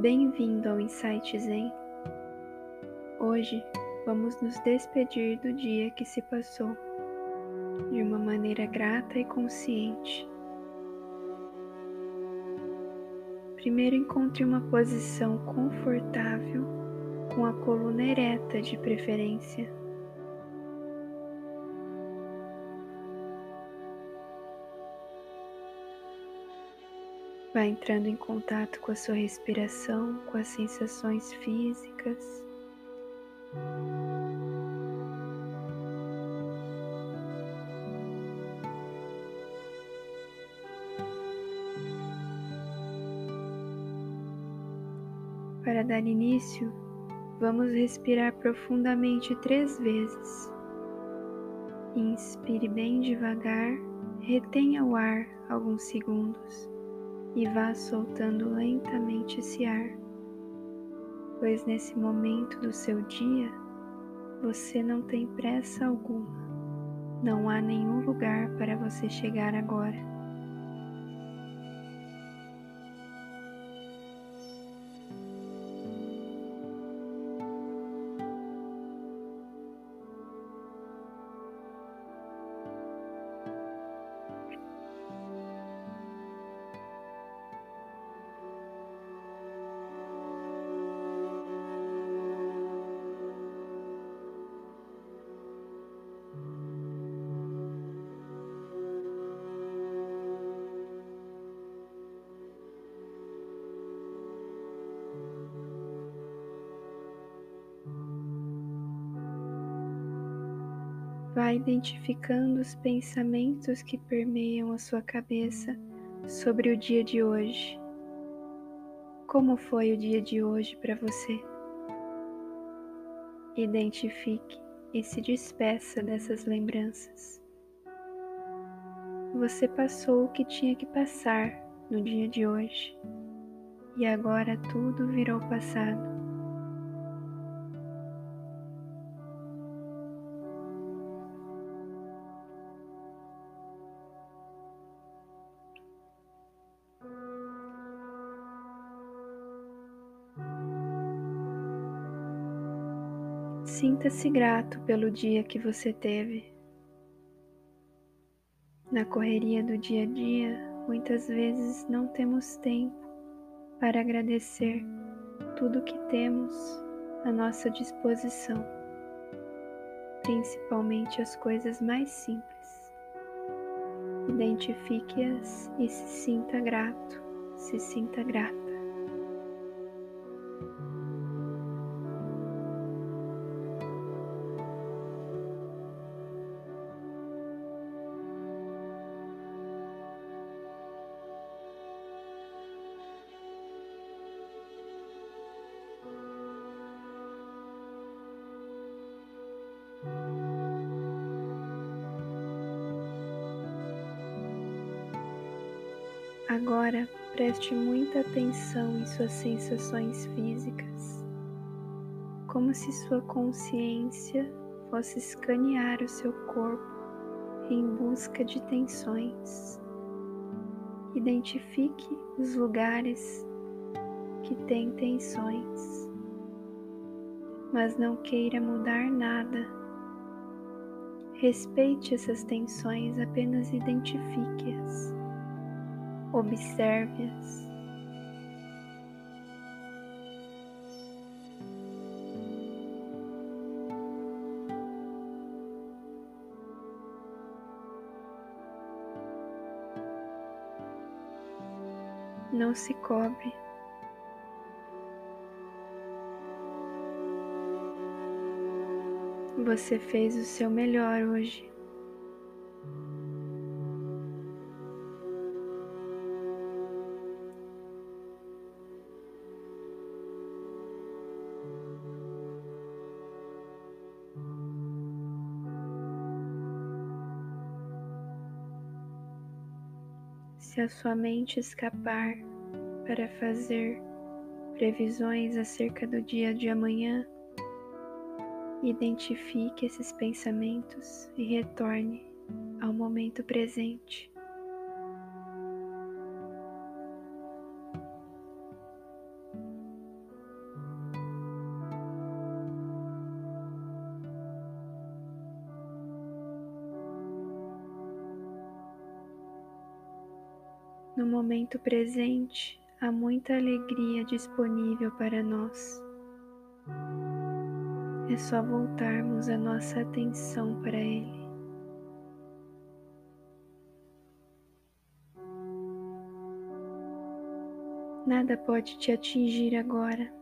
Bem-vindo ao Insight Zen. Hoje vamos nos despedir do dia que se passou de uma maneira grata e consciente. Primeiro encontre uma posição confortável com a coluna ereta de preferência. Vá entrando em contato com a sua respiração, com as sensações físicas. Para dar início, vamos respirar profundamente três vezes. Inspire bem devagar, retenha o ar alguns segundos e vá soltando lentamente esse ar, pois nesse momento do seu dia você não tem pressa alguma, não há nenhum lugar para você chegar agora. Identificando os pensamentos que permeiam a sua cabeça sobre o dia de hoje. Como foi o dia de hoje para você? Identifique e se despeça dessas lembranças. Você passou o que tinha que passar no dia de hoje e agora tudo virou passado. Sinta-se grato pelo dia que você teve. Na correria do dia a dia, muitas vezes não temos tempo para agradecer tudo que temos à nossa disposição, principalmente as coisas mais simples. Identifique-as e se sinta grato, se sinta grata. Agora preste muita atenção em suas sensações físicas, como se sua consciência fosse escanear o seu corpo em busca de tensões. Identifique os lugares que têm tensões, mas não queira mudar nada. Respeite essas tensões, apenas identifique-as observe-as. Não se cobre. Você fez o seu melhor hoje. se a sua mente escapar para fazer previsões acerca do dia de amanhã, Identifique esses pensamentos e retorne ao momento presente. No momento presente, há muita alegria disponível para nós. É só voltarmos a nossa atenção para Ele. Nada pode te atingir agora.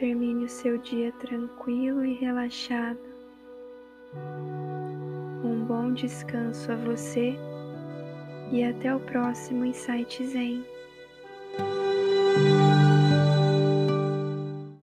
Termine o seu dia tranquilo e relaxado. Um bom descanso a você e até o próximo Insight Zen.